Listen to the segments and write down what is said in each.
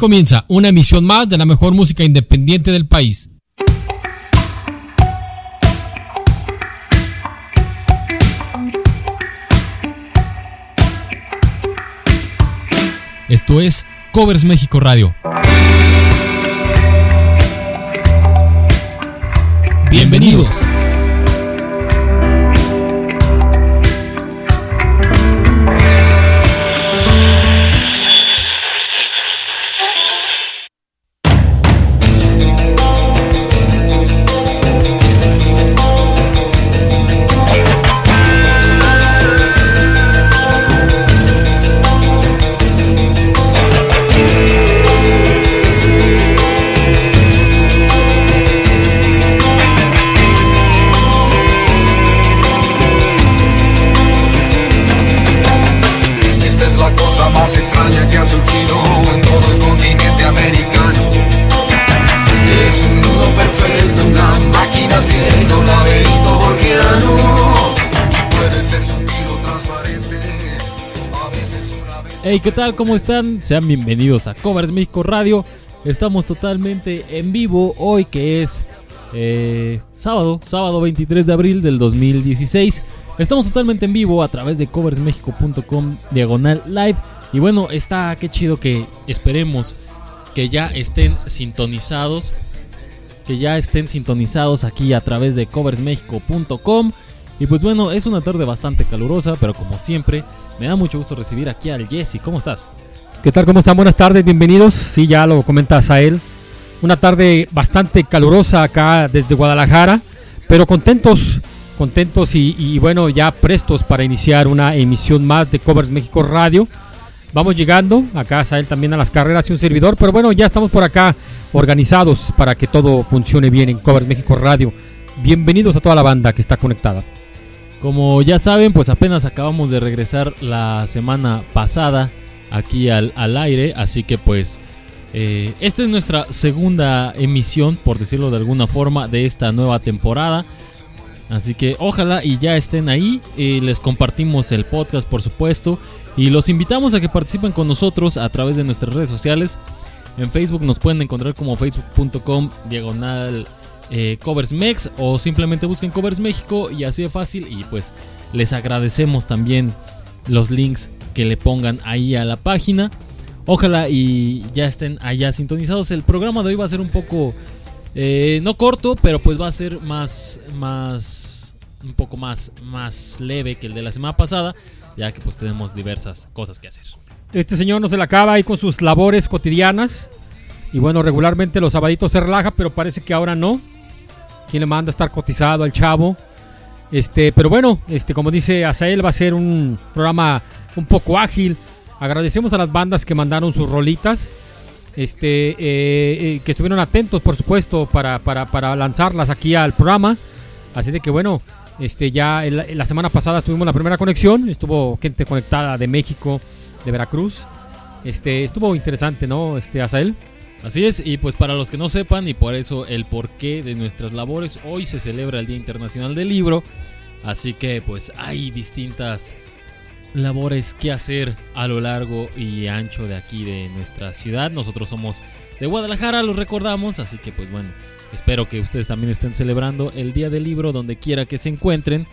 Comienza una emisión más de la mejor música independiente del país. Esto es Covers México Radio. Bienvenidos. Hey, ¿qué tal? ¿Cómo están? Sean bienvenidos a Covers México Radio. Estamos totalmente en vivo hoy que es eh, sábado, sábado 23 de abril del 2016. Estamos totalmente en vivo a través de coversmexico.com diagonal live. Y bueno, está qué chido que esperemos que ya estén sintonizados. Que ya estén sintonizados aquí a través de coversmexico.com. Y pues bueno, es una tarde bastante calurosa, pero como siempre, me da mucho gusto recibir aquí al Jesse. ¿Cómo estás? ¿Qué tal? ¿Cómo están? Buenas tardes, bienvenidos. Sí, ya lo comenta Sael. Una tarde bastante calurosa acá desde Guadalajara, pero contentos, contentos y, bueno, ya prestos para iniciar una emisión más de Covers México Radio. Vamos llegando, acá Sael también a las carreras y un servidor, pero bueno, ya estamos por acá organizados para que todo funcione bien en Covers México Radio. Bienvenidos a toda la banda que está conectada. Como ya saben, pues apenas acabamos de regresar la semana pasada aquí al, al aire, así que pues eh, esta es nuestra segunda emisión, por decirlo de alguna forma, de esta nueva temporada. Así que ojalá y ya estén ahí, eh, les compartimos el podcast por supuesto y los invitamos a que participen con nosotros a través de nuestras redes sociales. En Facebook nos pueden encontrar como facebook.com diagonal eh, coversmex o simplemente busquen Covers México y así de fácil y pues les agradecemos también los links que le pongan ahí a la página. Ojalá y ya estén allá sintonizados. El programa de hoy va a ser un poco eh, no corto, pero pues va a ser más más un poco más más leve que el de la semana pasada, ya que pues tenemos diversas cosas que hacer. Este señor no se la acaba ahí con sus labores cotidianas. Y bueno, regularmente los sabaditos se relaja, pero parece que ahora no. ¿Quién le manda a estar cotizado al chavo? Este, pero bueno, este, como dice Azael, va a ser un programa un poco ágil. Agradecemos a las bandas que mandaron sus rolitas. Este, eh, eh, que estuvieron atentos, por supuesto, para, para, para lanzarlas aquí al programa. Así de que bueno, este, ya la semana pasada tuvimos la primera conexión. Estuvo gente conectada de México, de Veracruz. Este, estuvo interesante, ¿no? Este, Azael. Así es, y pues para los que no sepan, y por eso el porqué de nuestras labores, hoy se celebra el Día Internacional del Libro, así que pues hay distintas labores que hacer a lo largo y ancho de aquí de nuestra ciudad. Nosotros somos de Guadalajara, los recordamos, así que pues bueno, espero que ustedes también estén celebrando el Día del Libro donde quiera que se encuentren.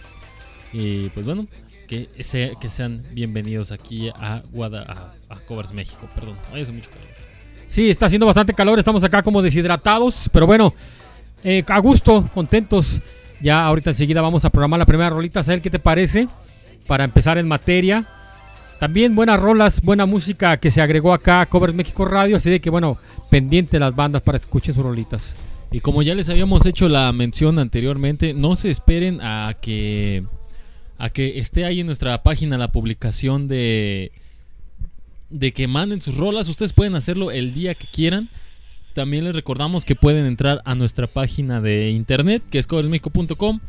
Y pues bueno, que, se- que sean bienvenidos aquí a, Guada, a, Covers México, perdón, hace mucho calor. Sí, está haciendo bastante calor, estamos acá como deshidratados, pero bueno, eh, a gusto, contentos. Ya ahorita enseguida vamos a programar la primera rolita, a ver qué te parece, para empezar en materia. También buenas rolas, buena música que se agregó acá a Covers México Radio, así de que bueno, pendiente las bandas para escuchen sus rolitas. Y como ya les habíamos hecho la mención anteriormente, no se esperen a que a que esté ahí en nuestra página la publicación de de que manden sus rolas. Ustedes pueden hacerlo el día que quieran. También les recordamos que pueden entrar a nuestra página de internet, que es coversmexico.com.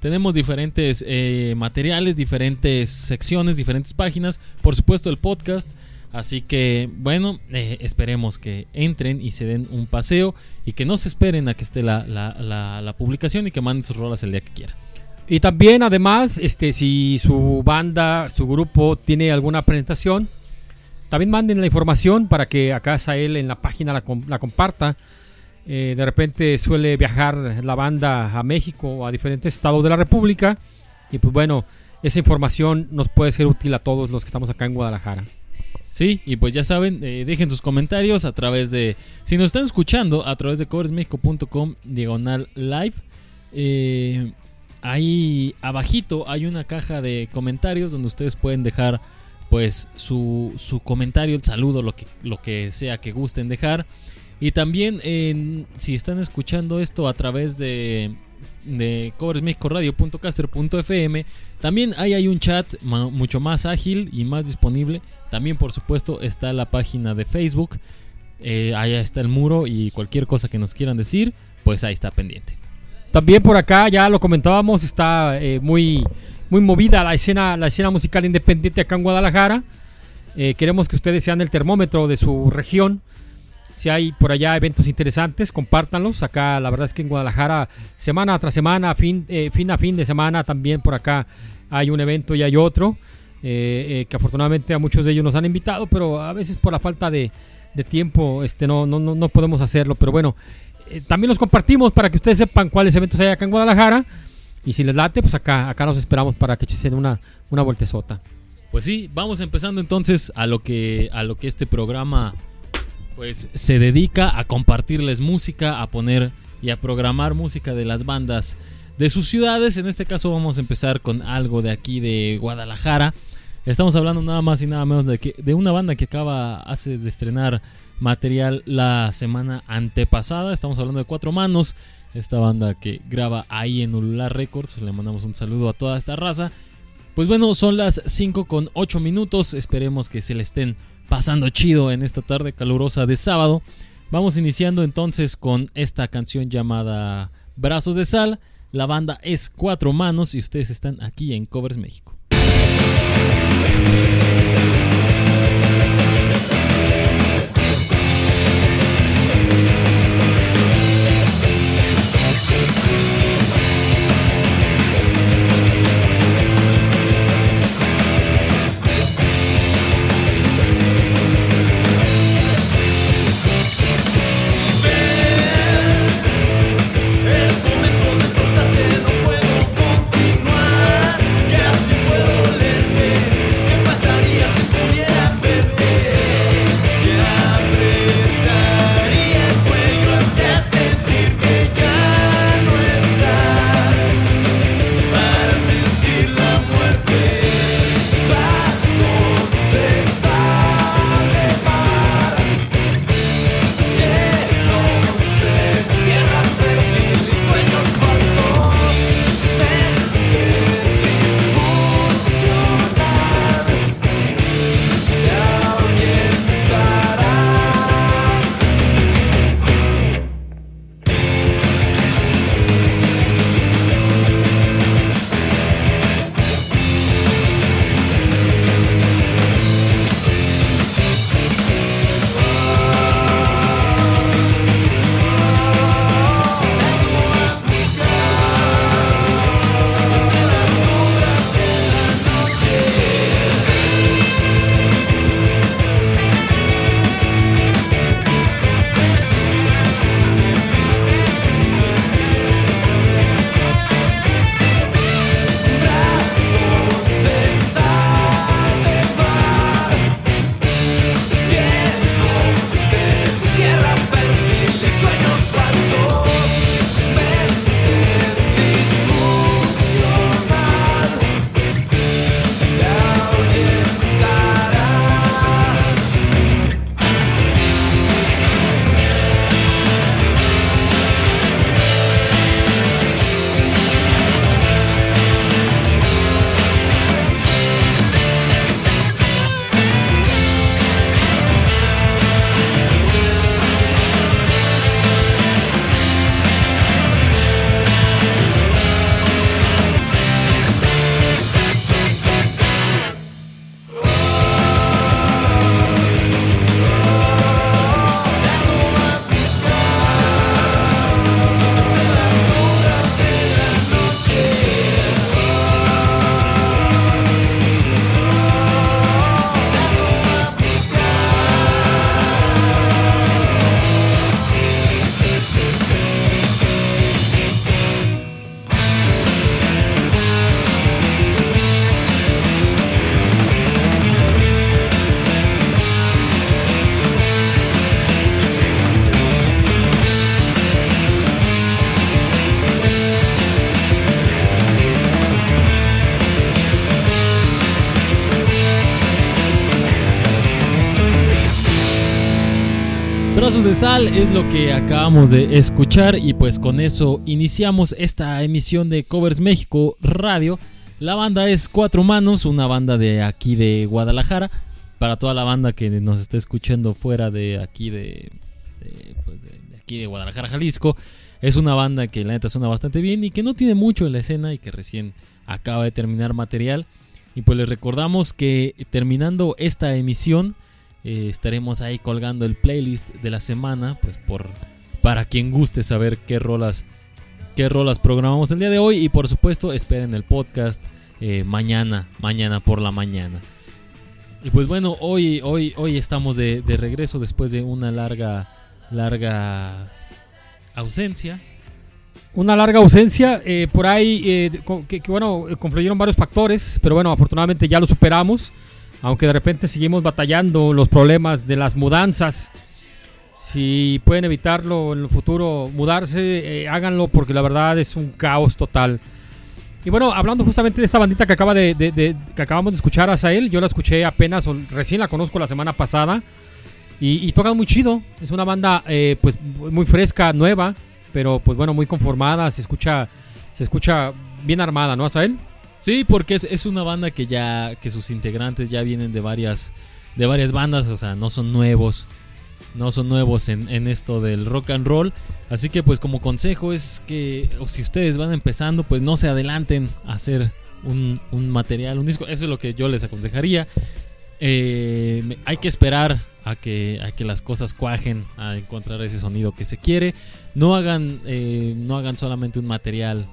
Tenemos diferentes eh, materiales, diferentes secciones, diferentes páginas. Por supuesto, el podcast. Así que, bueno, eh, esperemos que entren y se den un paseo y que no se esperen a que esté la, la- la- la publicación y que manden sus rolas el día que quieran. Y también, además, este, si su banda, su grupo tiene alguna presentación, también manden la información para que acá él en la página la, la comparta. Eh, de repente suele viajar la banda a México o a diferentes estados de la República. Y pues bueno, esa información nos puede ser útil a todos los que estamos acá en Guadalajara. Sí, y pues ya saben, eh, dejen sus comentarios a través de, si nos están escuchando, a través de coversmexico.com diagonal live. Eh, ahí abajito hay una caja de comentarios donde ustedes pueden dejar pues su, su comentario, el saludo, lo que, lo que sea que gusten dejar. Y también si están escuchando esto a través de, de coversmexicoradio.caster.fm, también ahí hay un chat mucho más ágil y más disponible. También por supuesto está la página de Facebook. Eh, ahí está el muro y cualquier cosa que nos quieran decir, pues ahí está pendiente. También por acá, ya lo comentábamos, está eh, muy, muy movida la escena, la escena musical independiente acá en Guadalajara. Eh, queremos que ustedes sean el termómetro de su región. Si hay por allá eventos interesantes, compártanlos. Acá la verdad es que en Guadalajara, semana tras semana, fin, eh, fin a fin de semana, también por acá hay un evento y hay otro. Eh, eh, que afortunadamente a muchos de ellos nos han invitado, pero a veces por la falta de, tiempo este, no, no, no, podemos hacerlo. Pero bueno, también los compartimos para que ustedes sepan cuáles eventos hay acá en Guadalajara. Y si les late, pues acá, acá nos esperamos para que echen una, una vueltezota. Pues sí, vamos empezando entonces a lo que, a lo que este programa pues se dedica a compartirles música, a poner y a programar música de las bandas de sus ciudades. En este caso vamos a empezar con algo de aquí de Guadalajara. Estamos hablando nada más y nada menos de, que, de una banda que acaba hace de estrenar material la semana antepasada. Estamos hablando de Cuatro Manos, esta banda que graba ahí en Ulular Records. Le mandamos un saludo a toda esta raza. Pues bueno, son las 5 con 8 minutos. Esperemos que se le estén pasando chido en esta tarde calurosa de sábado. Vamos iniciando entonces con esta canción llamada Brazos de Sal. La banda es Cuatro Manos y ustedes están aquí en Covers México. Es lo que acabamos de escuchar y pues con eso iniciamos esta emisión de Covers México Radio. La banda es Cuatro Manos, una banda de aquí de Guadalajara. Para toda la banda que nos está escuchando fuera de aquí pues de, de aquí de Guadalajara, Jalisco, es una banda que la neta suena bastante bien y que no tiene mucho en la escena y que recién acaba de terminar material. Y pues les recordamos que terminando esta emisión eh, estaremos ahí colgando el playlist de la semana, pues por para quien guste saber qué rolas qué rolas programamos el día de hoy y por supuesto esperen el podcast eh, mañana, mañana por la mañana. Y pues bueno, hoy hoy hoy estamos de, regreso después de una larga larga ausencia. Una larga ausencia, eh, por ahí, que, bueno, confluyeron varios factores, pero bueno, afortunadamente ya lo superamos, aunque de repente seguimos batallando los problemas de las mudanzas. Si pueden evitarlo en el futuro, mudarse, eh, háganlo porque la verdad es un caos total. Y bueno, hablando justamente de esta bandita que acaba de, que acabamos de escuchar a Sael, yo la escuché apenas, o recién la conozco la semana pasada. Y, y tocan muy chido. Es una banda eh, pues muy fresca, nueva, pero pues bueno, muy conformada. Se escucha, se escucha bien armada, ¿no, Asael? Sí, porque es, es una banda que ya que sus integrantes ya vienen de varias de varias bandas, o sea, no son nuevos. No son nuevos en, en esto del rock and roll. Así que pues como consejo es que o si ustedes van empezando, pues no se adelanten a hacer un, un material, un disco. Eso es lo que yo les aconsejaría. Eh, hay que esperar a que, a que las cosas cuajen, a encontrar ese sonido que se quiere. No hagan, eh, no hagan solamente un material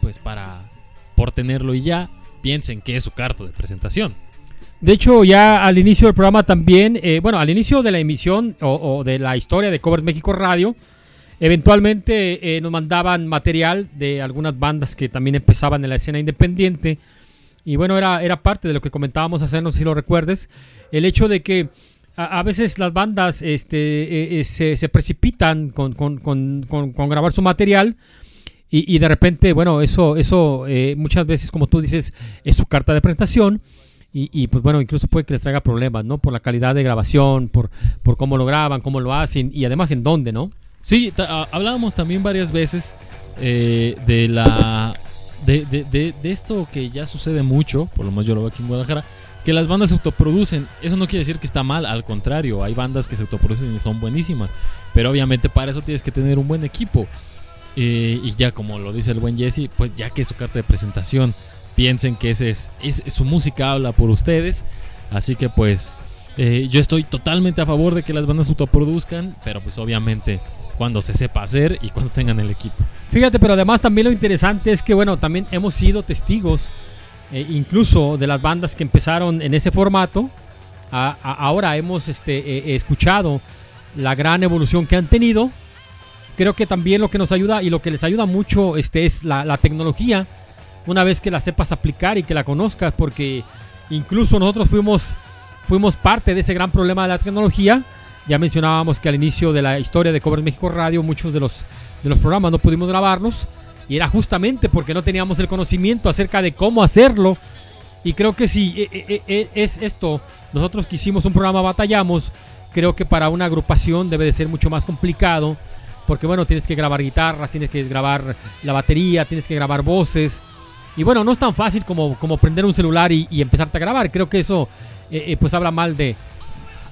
pues para por tenerlo y ya. Piensen que es su carta de presentación. De hecho, ya al inicio del programa también, eh, bueno, al inicio de la emisión o, de la historia de Covers México Radio, eventualmente eh, nos mandaban material de algunas bandas que también empezaban en la escena independiente. Y bueno, era, era parte de lo que comentábamos hacer, no sé si lo recuerdes, el hecho de que a, veces las bandas este, eh, se, se precipitan con- con- con- con grabar su material. Y, y de repente, bueno, eso, eso eh, muchas veces, como tú dices, es su carta de presentación. Y, pues bueno, incluso puede que les traiga problemas, ¿no? Por la calidad de grabación, por, por cómo lo graban, cómo lo hacen y además en dónde, ¿no? Sí, hablábamos también varias veces eh, de la de, de- de- de esto que ya sucede mucho, por lo menos yo lo veo aquí en Guadalajara, que las bandas se autoproducen. Eso no quiere decir que está mal, al contrario, hay bandas que se autoproducen y son buenísimas. Pero obviamente para eso tienes que tener un buen equipo. Eh, y ya como lo dice el buen Jesse, pues ya que es su carta de presentación, piensen que ese es, es- su música habla por ustedes. Así que pues eh, yo estoy totalmente a favor de que las bandas autoproduzcan, pero pues obviamente cuando se sepa hacer y cuando tengan el equipo. Fíjate, pero además también lo interesante es que, bueno, también hemos sido testigos, eh, incluso de las bandas que empezaron en ese formato. A- a- ahora hemos este, eh, escuchado la gran evolución que han tenido. Creo que también lo que nos ayuda y lo que les ayuda mucho este, es la, la tecnología. Una vez que la sepas aplicar y que la conozcas, porque incluso nosotros fuimos, fuimos parte de ese gran problema de la tecnología. Ya mencionábamos que al inicio de la historia de Covers México Radio, muchos de los de los programas no pudimos grabarlos y era justamente porque no teníamos el conocimiento acerca de cómo hacerlo y creo que si eh, eh, eh, es esto nosotros que hicimos un programa batallamos creo que para una agrupación debe de ser mucho más complicado porque bueno tienes que grabar guitarras tienes que grabar la batería tienes que grabar voces. Y bueno no es tan fácil como, como prender un celular y, y empezarte a grabar. Creo que eso eh, eh, pues habla mal de,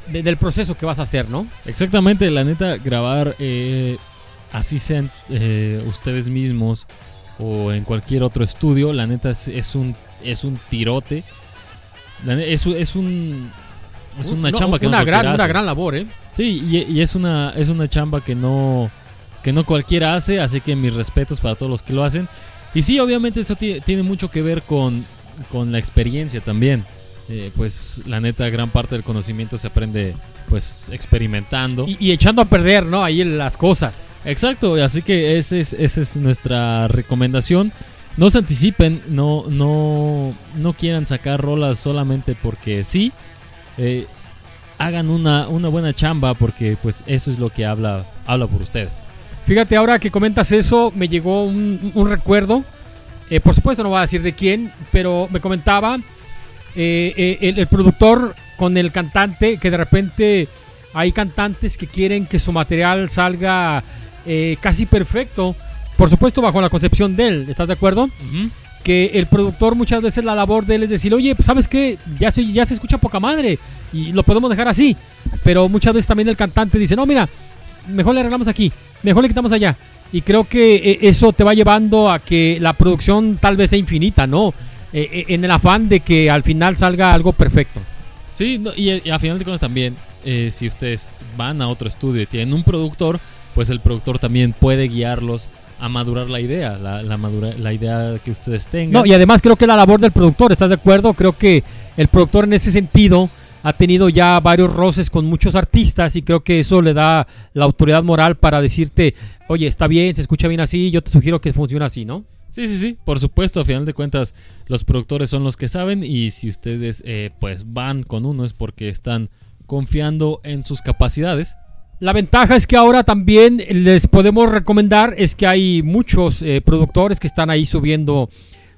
de- del proceso que vas a hacer no Exactamente, la neta, grabar eh, así sean eh, ustedes mismos o en cualquier otro estudio, la neta es, es un es un tirote. La es, un- es un es una No, chamba que una no gran una gran labor eh Sí, y, y es una es una chamba que no que no cualquiera hace, así que mis respetos para todos los que lo hacen. Y sí, obviamente eso ti- tiene mucho que ver con, con la experiencia también. Eh, pues la neta, gran parte del conocimiento se aprende pues experimentando. y, y echando a perder no ahí las cosas Exacto, así que ese es, esa es nuestra recomendación. No se anticipen, no, no, no quieran sacar rolas solamente porque sí. Eh, hagan una, una buena chamba porque pues eso es lo que habla, habla por ustedes. Fíjate, ahora que comentas eso, me llegó un, un recuerdo. Eh, por supuesto, no voy a decir de quién, pero me comentaba eh, eh, el, el productor con el cantante que de repente hay cantantes que quieren que su material salga eh, casi perfecto, por supuesto bajo la concepción de él, ¿estás de acuerdo? Que el productor muchas veces la labor de él es decir, oye, pues sabes qué, ya se, ya se escucha poca madre y lo podemos dejar así. Pero muchas veces también el cantante dice, no, mira, mejor le arreglamos aquí, mejor le quitamos allá. Y creo que eh, eso te va llevando a que la producción tal vez sea infinita, ¿no? Eh, eh, en el afán de que al final salga algo perfecto. Sí, no, y, y a final de cuentas también, eh, si ustedes van a otro estudio y tienen un productor, pues el productor también puede guiarlos a madurar la idea, la, la, madura- la idea que ustedes tengan. No, y además creo que la labor del productor, ¿estás de acuerdo? Creo que el productor en ese sentido ha tenido ya varios roces con muchos artistas y creo que eso le da la autoridad moral para decirte, oye, está bien, se escucha bien así, yo te sugiero que funcione así, ¿no? Sí, sí, sí, por supuesto, a final de cuentas los productores son los que saben y si ustedes eh, pues van con uno es porque están confiando en sus capacidades. La ventaja es que ahora también les podemos recomendar es que hay muchos eh, productores que están ahí subiendo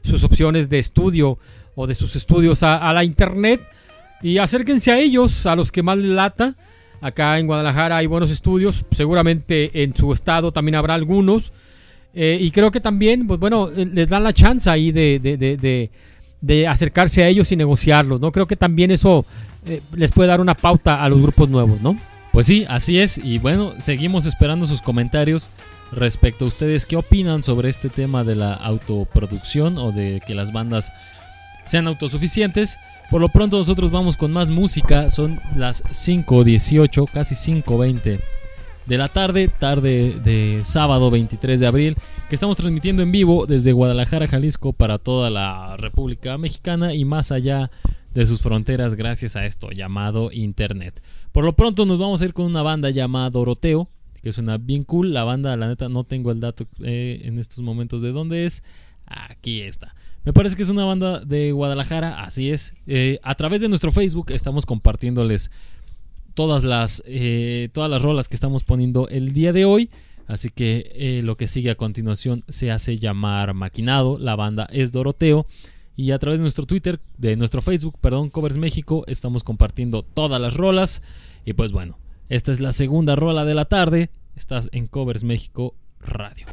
sus opciones de estudio o de sus estudios a, a la internet y acérquense a ellos, a los que más les lata. Acá en Guadalajara hay buenos estudios, seguramente en su estado también habrá algunos. Eh, y creo que también, pues bueno, eh, les dan la chance ahí de, acercarse a ellos y negociarlos, ¿no? Creo que también eso eh, les puede dar una pauta a los grupos nuevos, ¿no? Pues sí, así es. Y bueno, seguimos esperando sus comentarios respecto a ustedes qué opinan sobre este tema de la autoproducción o de que las bandas sean autosuficientes. Por lo pronto nosotros vamos con más música. Son las 5.18, casi 5.20 de la tarde, tarde de sábado 23 de abril, que estamos transmitiendo en vivo desde Guadalajara, Jalisco, para toda la República Mexicana y más allá de sus fronteras gracias a esto llamado Internet. Por lo pronto nos vamos a ir con una banda llamada Doroteo, que suena bien cool. La banda, la neta, no tengo el dato eh, en estos momentos de dónde es. Aquí está. Me parece que es una banda de Guadalajara, así es. Eh, a través de nuestro Facebook estamos compartiéndoles todas las, eh, todas las rolas que estamos poniendo el día de hoy. Así que eh, lo que sigue a continuación se hace llamar Maquinado. La banda es Doroteo. Y a través de nuestro Twitter, de nuestro Facebook, perdón, Covers México, estamos compartiendo todas las rolas. Y pues bueno, esta es la segunda rola de la tarde. Estás en Covers México Radio.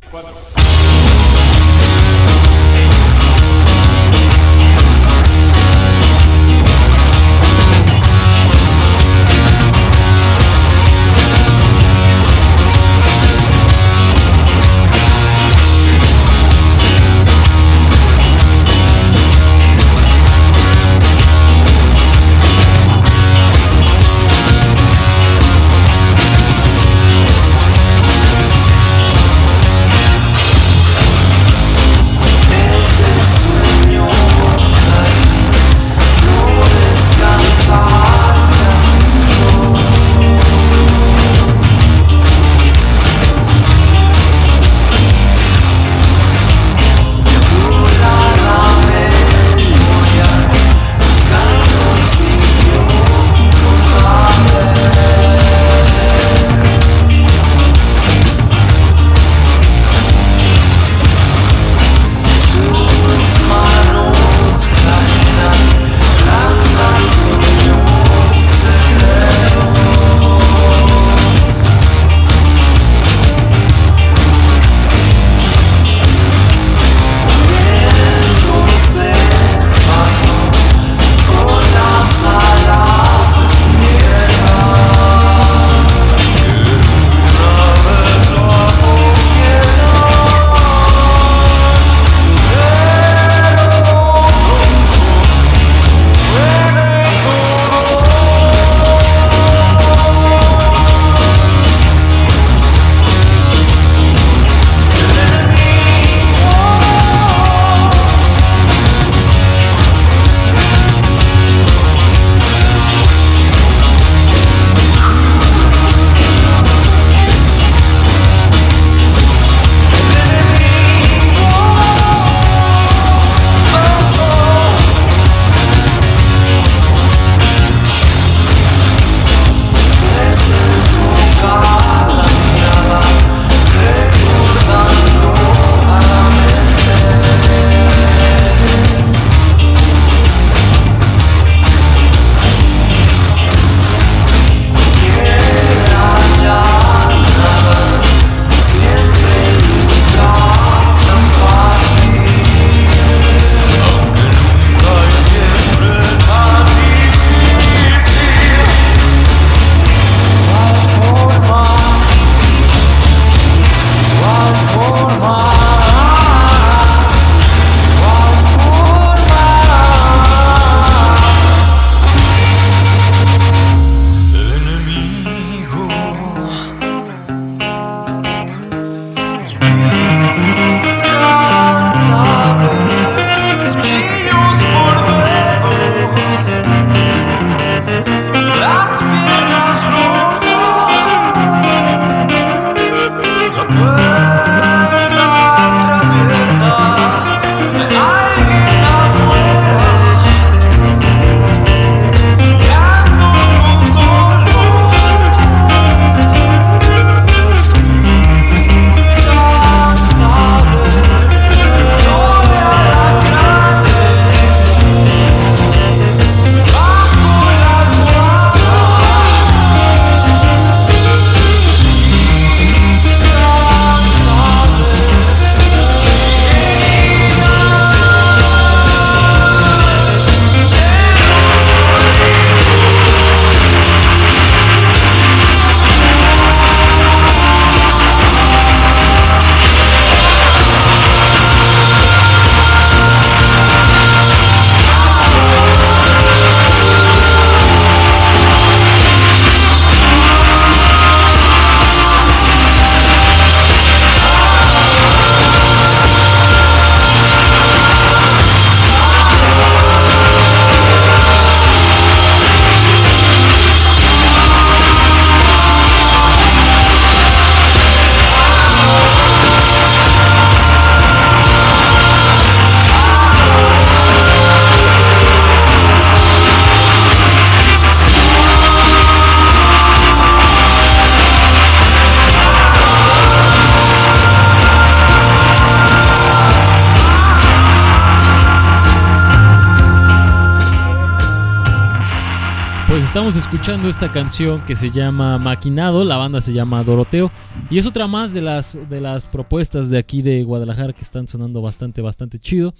Estamos escuchando esta canción que se llama Maquinado, la banda se llama Doroteo y es otra más de las, de las propuestas de aquí de Guadalajara que están sonando bastante, bastante chido.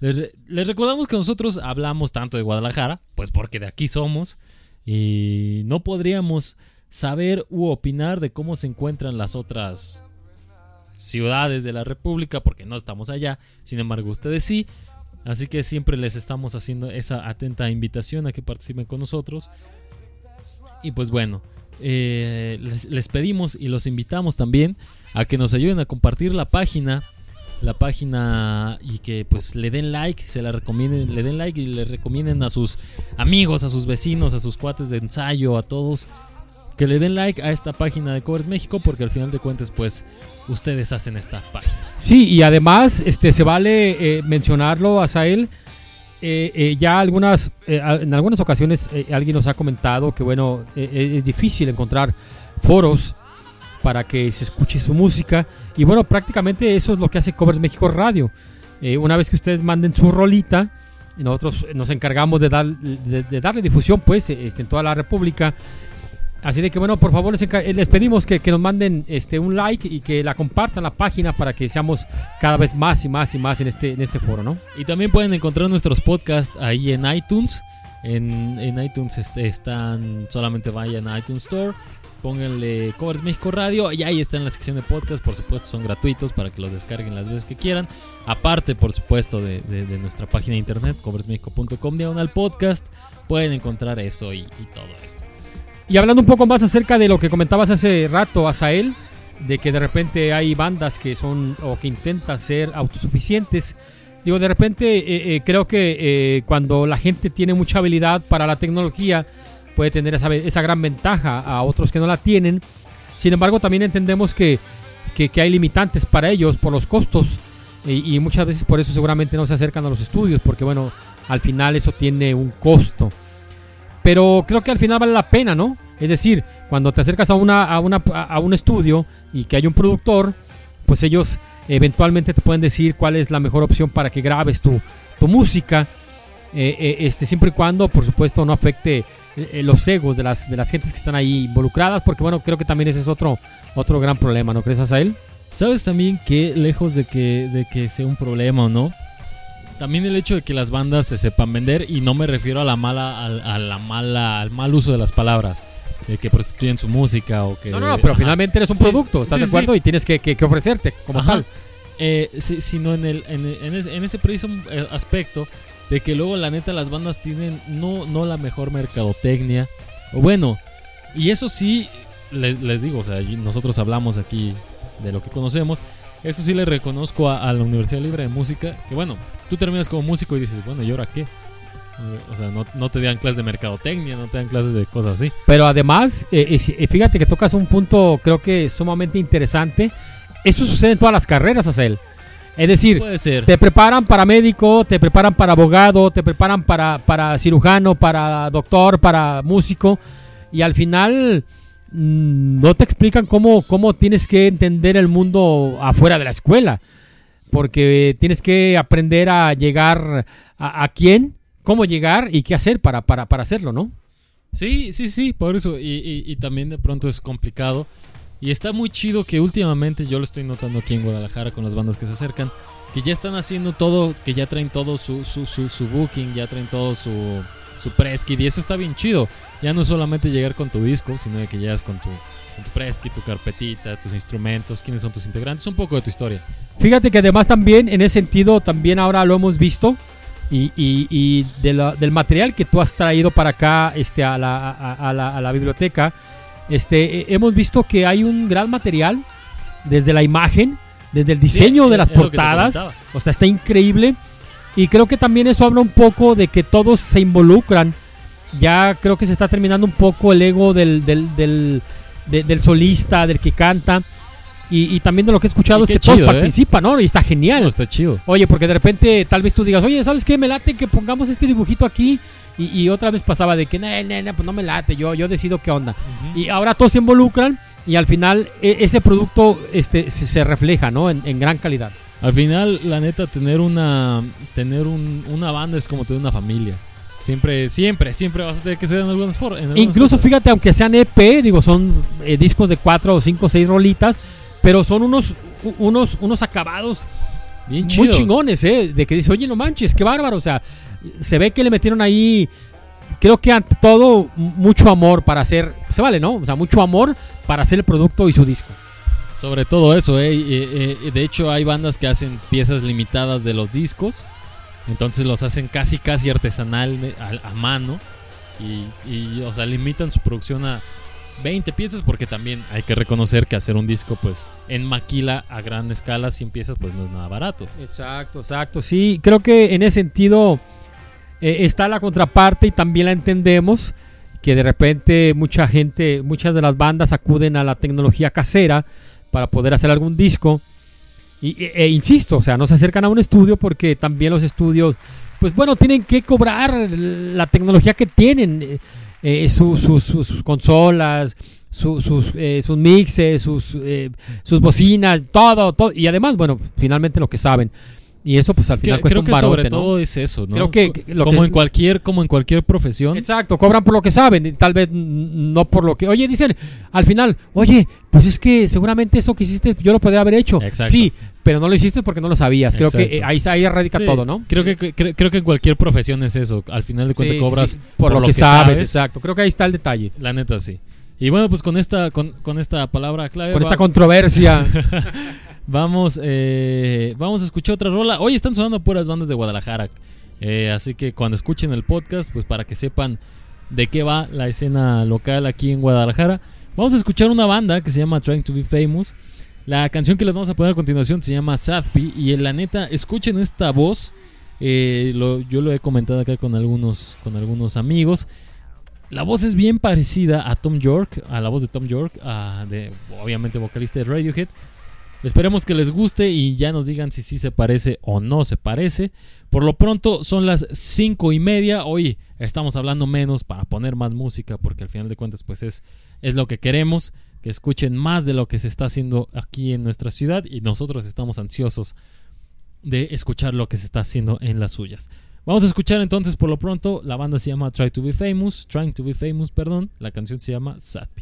Les, les recordamos que nosotros hablamos tanto de Guadalajara, pues porque de aquí somos y no podríamos saber u opinar de cómo se encuentran las otras ciudades de la República porque no estamos allá, sin embargo ustedes sí. Así que siempre les estamos haciendo esa atenta invitación a que participen con nosotros. Y pues bueno, eh, les, pedimos y los invitamos también a que nos ayuden a compartir la página. La página y que pues le den like, se la recomienden, le den like y le recomienden a sus amigos, a sus vecinos, a sus cuates de ensayo, a todos que le den like a esta página de Covers México porque al final de cuentas pues ustedes hacen esta página. Sí, y además este se vale eh, mencionarlo a Sael. Eh, eh, ya algunas, eh, en algunas ocasiones eh, alguien nos ha comentado que bueno, eh, es difícil encontrar foros para que se escuche su música. Y bueno, prácticamente eso es lo que hace Covers México Radio. Una vez que ustedes manden su rolita, nosotros nos encargamos de, dar, de darle difusión pues este, en toda la República. Así de que bueno, por favor les, eh, pedimos que, nos manden este un like y que la compartan la página para que seamos cada vez más y más y más en este, en este foro, ¿no? Y también pueden encontrar nuestros podcasts ahí en iTunes. En, iTunes este, están, solamente vayan a iTunes Store, pónganle Covers México Radio y ahí está en la sección de podcast. Por supuesto, son gratuitos para que los descarguen las veces que quieran. Aparte, por supuesto, de, nuestra página de internet, coversmexico.com, diagonal podcast, pueden encontrar eso y todo esto. Y hablando un poco más acerca de lo que comentabas hace rato, Azael, de que de repente hay bandas que son o que intentan ser autosuficientes. Digo, de repente eh, eh, creo que eh, cuando la gente tiene mucha habilidad para la tecnología, puede tener esa, esa gran ventaja a otros que no la tienen. Sin embargo, también entendemos que, que, que hay limitantes para ellos por los costos y, y muchas veces por eso seguramente no se acercan a los estudios, porque bueno, al final eso tiene un costo. Pero creo que al final vale la pena, ¿no? Es decir, cuando te acercas a, una, a, una, a un estudio y que hay un productor, pues ellos eventualmente te pueden decir cuál es la mejor opción para que grabes tu, tu música, eh, eh, este, siempre y cuando, por supuesto, no afecte eh, los egos de las, de las gentes que están ahí involucradas, porque bueno, creo que también ese es otro, otro gran problema, ¿no crees, Asael? ¿Sabes también que lejos de que, de que sea un problema o no? También el hecho de que las bandas se sepan vender y no me refiero a la mala, al- a, la mala, al mal uso de las palabras, de que prostituyen su música o que... No, no, no, pero Ajá. finalmente eres un Sí, producto, ¿estás sí, de acuerdo? sí. Y tienes que, que- que ofrecerte como Ajá. tal. Eh, sí, sino en, el, en, en ese, en ese preciso eh, aspecto de que luego la neta las bandas tienen no, no la mejor mercadotecnia. O bueno, y eso sí, le- les digo, o sea, nosotros hablamos aquí de lo que conocemos. Eso sí le reconozco a, a la Universidad Libre de Música, que bueno, tú terminas como músico y dices, bueno, ¿y ahora qué? O sea, no, no te dan clases de mercadotecnia, no te dan clases de cosas así. Pero además, eh, eh, eh, fíjate que tocas un punto creo que sumamente interesante. Eso sucede en todas las carreras, Acel. Es decir, Puede ser. te preparan para médico, te preparan para abogado, te preparan para, para cirujano, para doctor, para músico. Y al final no te explican cómo, cómo tienes que entender el mundo afuera de la escuela. Porque tienes que aprender a llegar a, quién, cómo llegar y qué hacer para, para, para hacerlo, ¿no? Sí, sí, sí, por eso. Y, y- y también de pronto es complicado. Y está muy chido que últimamente yo lo estoy notando aquí en Guadalajara con las bandas que se acercan. Que ya están haciendo todo, que ya traen todo su, su, su, su booking, ya traen todo su, su press kit. Y eso está bien chido. Ya no solamente llegar con tu disco, sino de que llegas con tu, con tu press kit, tu carpetita, tus instrumentos, quiénes son tus integrantes, un poco de tu historia. Fíjate que además también en ese sentido también ahora lo hemos visto y, y- y de la- del material que tú has traído para acá este, a, la, a- a la, a la biblioteca, este, eh, hemos visto que hay un gran material desde la imagen, desde el diseño Sí, de las portadas, o sea, está increíble y creo que también eso habla un poco de que todos se involucran. Ya creo que se está terminando un poco el ego del, del, del, de- del solista, del que canta. Y, y también de lo que he escuchado es que todos ¿eh? participan, ¿no? Y está genial. No, está chido. Oye, porque de repente tal vez tú digas, oye, ¿sabes qué? Me late que pongamos este dibujito aquí. Y, y otra vez pasaba de que, no, no, no, pues no me late, yo, yo decido qué onda. Y ahora todos se involucran y al final e- ese producto este, se, se refleja, ¿no? En, en gran calidad. Al final, la neta, tener una tener un- una banda es como tener una familia. Siempre, siempre, siempre vas a tener que ser en algunas for- en algunas Incluso cosas. fíjate, aunque sean EP, digo, son eh, discos de 4 o 5 o 6 rolitas, pero son unos, unos, unos acabados Bien muy chingones, ¿eh? De que dice, oye, no manches, qué bárbaro. O sea, se ve que le metieron ahí, creo que ante todo, mucho amor para hacer, se vale, ¿no? O sea, mucho amor para hacer el producto y su disco. Sobre todo eso, ¿eh? Eh, de hecho, hay bandas que hacen piezas limitadas de los discos. Entonces los hacen casi, casi artesanal a, a mano. Y, y, o sea, limitan su producción a 20 piezas porque también hay que reconocer que hacer un disco, pues, en maquila a gran escala, 100 piezas, pues no es nada barato. Exacto, exacto. Sí, creo que en ese sentido eh, está la contraparte y también la entendemos. Que de repente mucha gente, muchas de las bandas acuden a la tecnología casera para poder hacer algún disco. Y, e, e insisto, o sea, no se acercan a un estudio porque también los estudios, pues bueno, tienen que cobrar la tecnología que tienen, eh, eh, su- sus- sus consolas, su- sus, eh, sus mixes, sus, eh, sus bocinas, todo, todo. Y además, bueno, finalmente lo que saben. Y eso pues al final cuesta creo un que barote, sobre ¿no? todo es eso, ¿no? Creo que- lo como que- en cualquier, como en cualquier profesión. Exacto, cobran por lo que saben, tal vez no por lo que... Oye, dicen al final, oye, pues es que seguramente eso que hiciste yo lo podría haber hecho. Exacto. Sí, pero no lo hiciste porque no lo sabías. Creo que Exacto. eh, ahí, ahí radica Sí, todo, ¿no? Creo que, cre- creo que en cualquier profesión es eso. Al final de cuentas Sí, cobras sí, por, lo, que, sabes, exacto. Creo que ahí está el detalle. La neta, sí. Y bueno, pues con esta, con, con esta palabra clave. Con va- esta controversia. Vamos, eh, vamos a escuchar otra rola. Hoy están sonando puras bandas de Guadalajara. Eh, así que cuando escuchen el podcast, pues para que sepan de qué va la escena local aquí en Guadalajara, vamos a escuchar una banda que se llama Trying to Be Famous. La canción que les vamos a poner a continuación se llama Sadpi. Y en la neta, escuchen esta voz. Eh, yo lo he comentado acá con algunos, con algunos amigos. La voz es bien parecida a Tom York, a la voz de Tom York, de, obviamente vocalista de Radiohead. Esperemos que les guste y ya nos digan si sí se parece o no se parece. Por lo pronto son las cinco y media. Hoy estamos hablando menos para poner más música porque al final de cuentas pues es, es lo que queremos. Que escuchen más de lo que se está haciendo aquí en nuestra ciudad y nosotros estamos ansiosos de escuchar lo que se está haciendo en las suyas. Vamos a escuchar entonces por lo pronto. La banda se llama Try to Be Famous. Trying to Be Famous, perdón. La canción se llama Sadpi.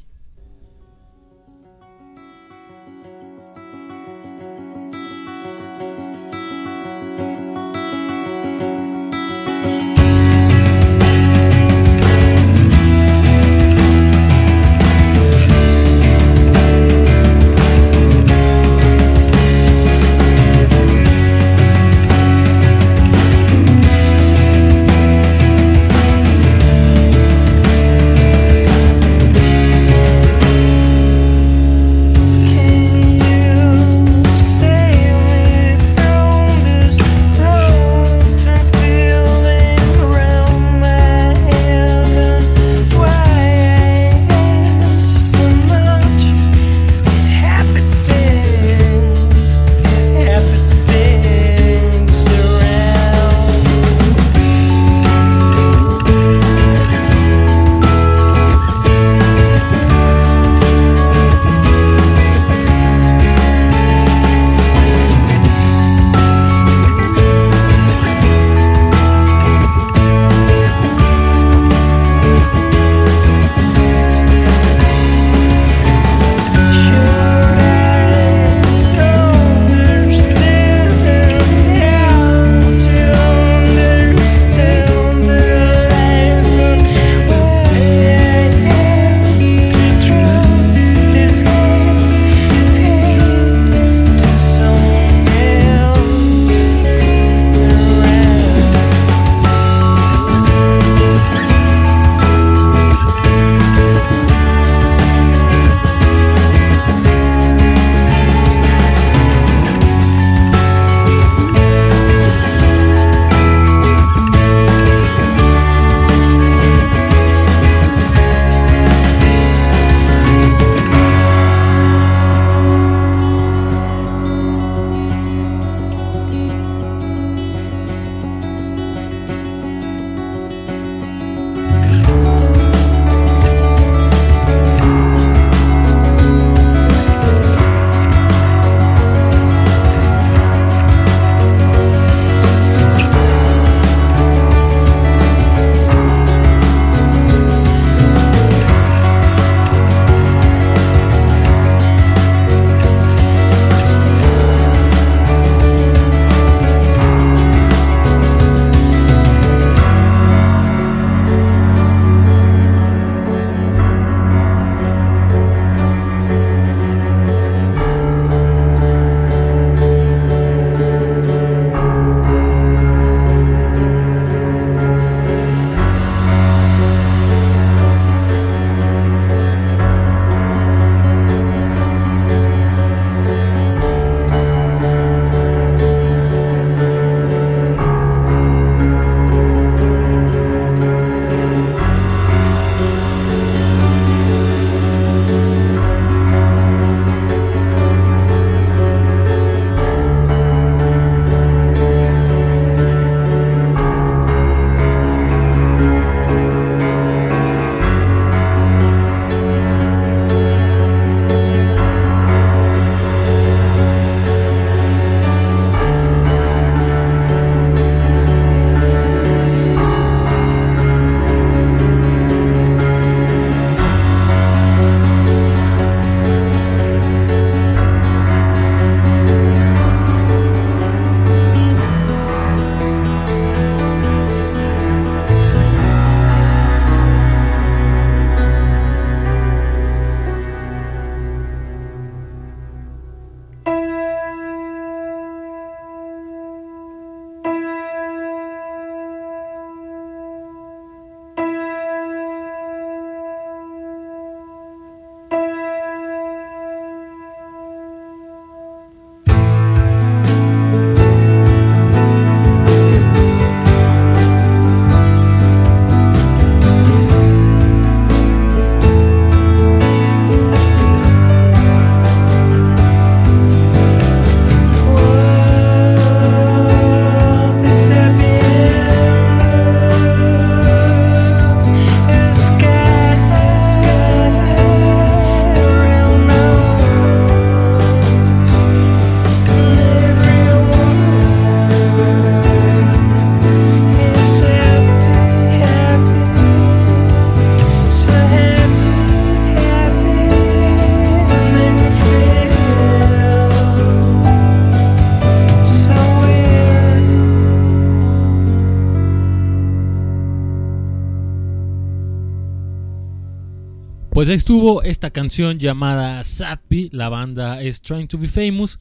Pues ahí estuvo esta canción llamada Sadby, la banda es Trying to Be Famous.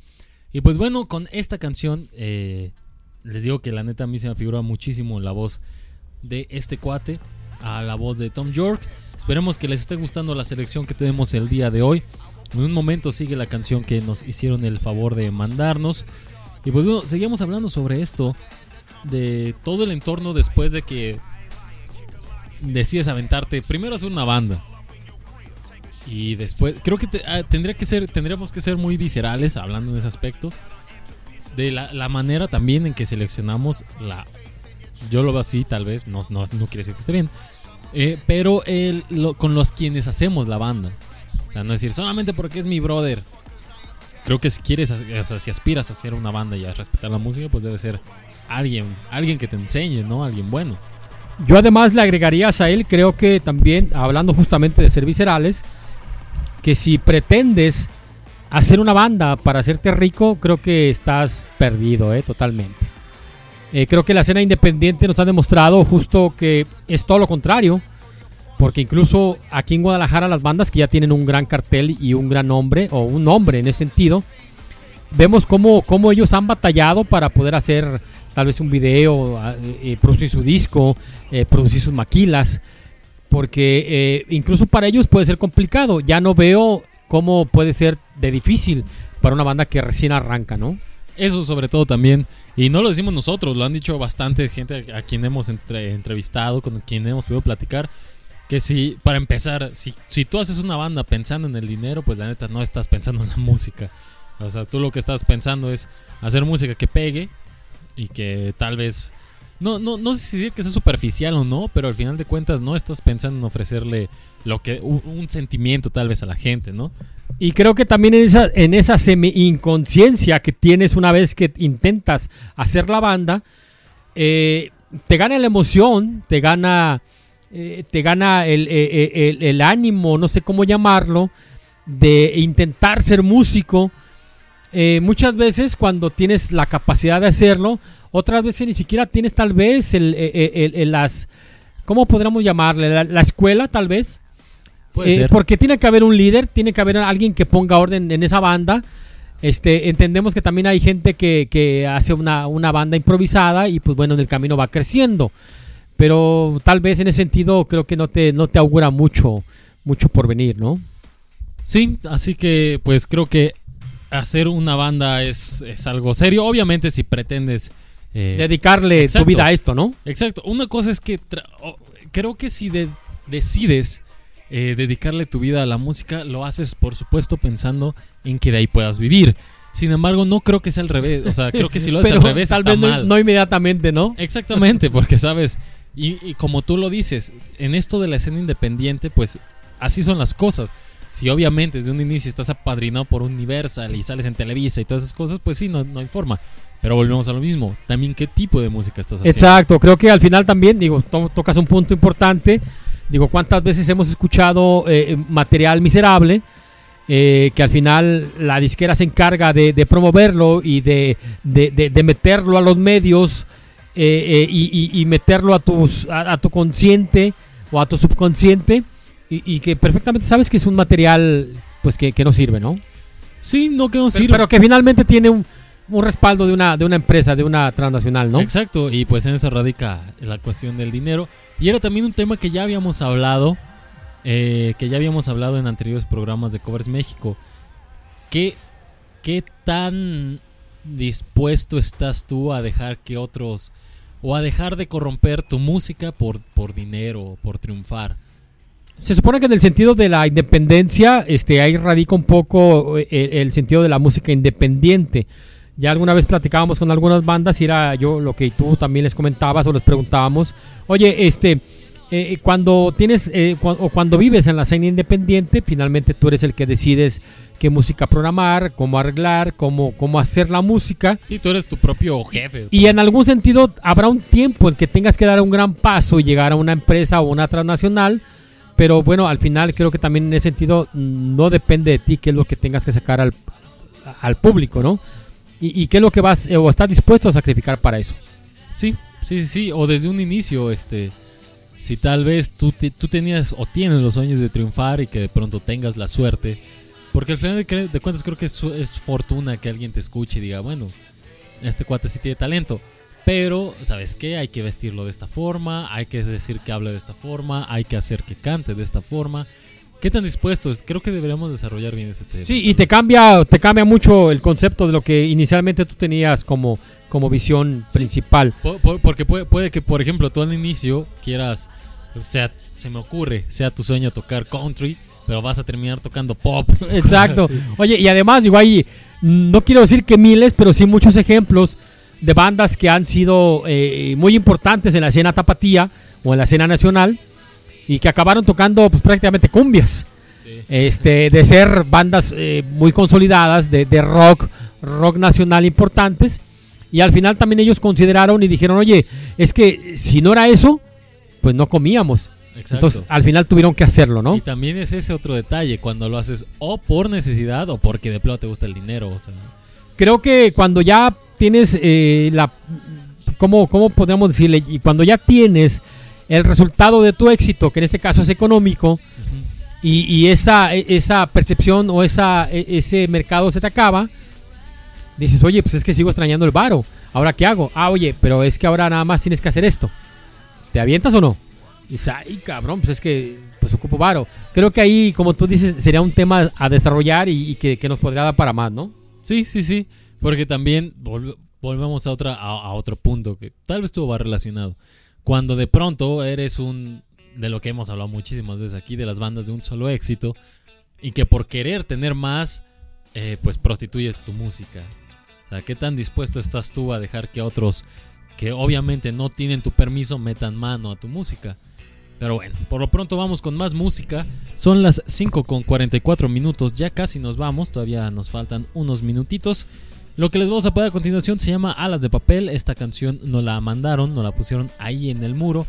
Y pues bueno, con esta canción eh, les digo que la neta a mí se me figura muchísimo la voz de este cuate, a la voz de Tom York. Esperemos que les esté gustando la selección que tenemos el día de hoy. En un momento sigue la canción que nos hicieron el favor de mandarnos. Y pues bueno, seguimos hablando sobre esto, de todo el entorno después de que decides aventarte, primero hacer una banda. Y después, creo que te- ah, tendría que ser, tendríamos que ser muy viscerales hablando en ese aspecto. De la, la manera también en que seleccionamos la... Yo lo veo así, tal vez, no, no, no quiere decir que esté bien. Eh, pero el- lo- con los quienes hacemos la banda. O sea, no decir solamente porque es mi brother. Creo que si quieres, o sea, si aspiras a hacer una banda y a respetar la música, pues debe ser alguien, alguien que te enseñe, ¿no? Alguien bueno. Yo además le agregarías a él, creo que también, hablando justamente de ser viscerales, que si pretendes hacer una banda para hacerte rico, creo que estás perdido, ¿eh? totalmente. Eh, creo que la escena independiente nos ha demostrado justo que es todo lo contrario, porque incluso aquí en Guadalajara las bandas que ya tienen un gran cartel y un gran nombre, o un nombre en ese sentido, vemos cómo, cómo ellos han batallado para poder hacer tal vez un video, a- eh, producir su disco, eh, producir sus maquilas, porque eh, incluso para ellos puede ser complicado. Ya no veo cómo puede ser de difícil para una banda que recién arranca, ¿no? Eso sobre todo también. Y no lo decimos nosotros, lo han dicho bastante gente a quien hemos entre- entrevistado, con quien hemos podido platicar. Que si, para empezar, si, si tú haces una banda pensando en el dinero, pues la neta no estás pensando en la música. O sea, tú lo que estás pensando es hacer música que pegue y que tal vez... No, no, no sé si decir que sea superficial o no, pero al final de cuentas no estás pensando en ofrecerle lo que un, sentimiento tal vez a la gente, ¿no? Y creo que también en esa, en esa semi-inconsciencia que tienes una vez que intentas hacer la banda, eh, te gana la emoción, te gana, eh, te gana el, eh, el- el ánimo, no sé cómo llamarlo, de intentar ser músico. Muchas veces cuando tienes la capacidad de hacerlo, otras veces ni siquiera tienes tal vez el, eh, eh, el- el- las, ¿cómo podríamos llamarle? La, la escuela tal vez. Puede Eh, ser. Porque tiene que haber un líder, tiene que haber alguien que ponga orden en esa banda. Este, entendemos que también hay gente que, que hace una, una banda improvisada y pues bueno, en el camino va creciendo. Pero tal vez en ese sentido creo que no te, no te augura mucho, mucho por venir, ¿no? Sí, así que pues creo que hacer una banda es, es algo serio. Obviamente si pretendes... eh, Dedicarle exacto. tu vida a esto, ¿no? exacto. Una cosa es que tra- o- creo que si de- decides eh, dedicarle tu vida a la música, lo haces por supuesto pensando en que de ahí puedas vivir. Sin embargo, no creo que sea al revés. O sea, creo que si lo haces Pero al revés tal está vez no, mal. no inmediatamente, ¿no? Exactamente, porque sabes, y, y como tú lo dices, en esto de la escena independiente, pues así son las cosas. Si obviamente desde un inicio estás apadrinado por Universal y sales en Televisa y todas esas cosas, pues sí, no, no hay forma. Pero volvemos a lo mismo. También qué tipo de música estás haciendo. Exacto, creo que al final también, digo, to- tocas un punto importante. Digo, ¿cuántas veces hemos escuchado eh, material miserable? eh, que al final la disquera se encarga de, de promoverlo y de, de- de- meterlo a los medios eh, eh, y, y- y meterlo a, tus, a, a tu consciente o a tu subconsciente y, y que perfectamente sabes que es un material pues que, que no sirve, ¿no? Sí, no que no Pero, sirve. pero que finalmente tiene un, un respaldo de una, de una empresa, de una transnacional, ¿no? Exacto, y pues en eso radica la cuestión del dinero. Y era también un tema que ya habíamos hablado, eh, que ya habíamos hablado en anteriores programas de Covers México. ¿Qué, ¿Qué tan dispuesto estás tú a dejar que otros, o a dejar de corromper tu música por, por dinero, por triunfar? Se supone que en el sentido de la independencia, este, ahí radica un poco eh, el, el sentido de la música independiente. Ya alguna vez platicábamos con algunas bandas y era yo lo que tú también les comentabas o les preguntábamos, oye, este, eh, cuando tienes eh, o cuando vives en la escena independiente, finalmente tú eres el que decides qué música programar, cómo arreglar, cómo, cómo hacer la música. Sí, tú eres tu propio jefe. Y en algún sentido habrá un tiempo en que tengas que dar un gran paso y llegar a una empresa o una transnacional. Pero bueno, al final creo que también en ese sentido mm, no depende de ti qué es lo que tengas que sacar al, al público, ¿no? Y, y qué es lo que vas eh, o estás dispuesto a sacrificar para eso. Sí, sí, sí, o desde un inicio, este, si tal vez tú, te- tú tenías o tienes los sueños de triunfar y que de pronto tengas la suerte. Porque al final de, de cuentas creo que es, es fortuna que alguien te escuche y diga, bueno, este cuate sí tiene talento. Pero, ¿sabes qué? Hay que vestirlo de esta forma, hay que decir que hable de esta forma, hay que hacer que cante de esta forma. ¿Qué tan dispuestos? Creo que deberíamos desarrollar bien ese tema. Sí, y te cambia, te cambia mucho el concepto de lo que inicialmente tú tenías como, como visión principal. Po- po- Porque puede, puede que, por ejemplo, tú al inicio quieras, o sea, se me ocurre, sea tu sueño tocar country, pero vas a terminar tocando pop. Exacto. Sí. Oye, y además, digo, ahí, no quiero decir que miles, pero sí muchos ejemplos de bandas que han sido eh, muy importantes en la escena tapatía o en la escena nacional y que acabaron tocando pues, prácticamente cumbias. Sí. Este, de ser bandas eh, muy consolidadas, de, de rock, rock nacional importantes. Y al final también ellos consideraron y dijeron, oye, es que si no era eso, pues no comíamos. Exacto. Entonces al final tuvieron que hacerlo, ¿no? Y también es ese otro detalle, cuando lo haces o por necesidad o porque de plano te gusta el dinero. O sea, creo que cuando ya tienes eh, la ¿cómo, cómo podríamos decirle? Y cuando ya tienes el resultado de tu éxito, que en este caso es económico, y, esa, e- esa percepción o esa, e- ese mercado se te acaba, dices, oye, pues es que sigo extrañando el varo. ¿Ahora qué hago? Ah, oye, pero es que ahora nada más tienes que hacer esto. ¿Te avientas o no? Y dices, ay, cabrón, pues es que pues ocupo varo. Creo que ahí, como tú dices, sería un tema a desarrollar y, y que, que nos podría dar para más, ¿no? Sí, sí, sí. Porque también vol- volvemos a, otra, a, otro punto que tal vez estuvo va relacionado. Cuando de pronto eres un, de lo que hemos hablado muchísimas veces aquí, de las bandas de un solo éxito, y que por querer tener más, eh, pues prostituyes tu música. O sea, ¿qué tan dispuesto estás tú a dejar que otros, que obviamente no tienen tu permiso, metan mano a tu música? Pero bueno, por lo pronto vamos con más música. Son las 5 con 44 minutos, ya casi nos vamos, todavía nos faltan unos minutitos. Lo que les vamos a poner a continuación se llama Alas de Papel. Esta canción nos la mandaron, nos la pusieron ahí en el muro.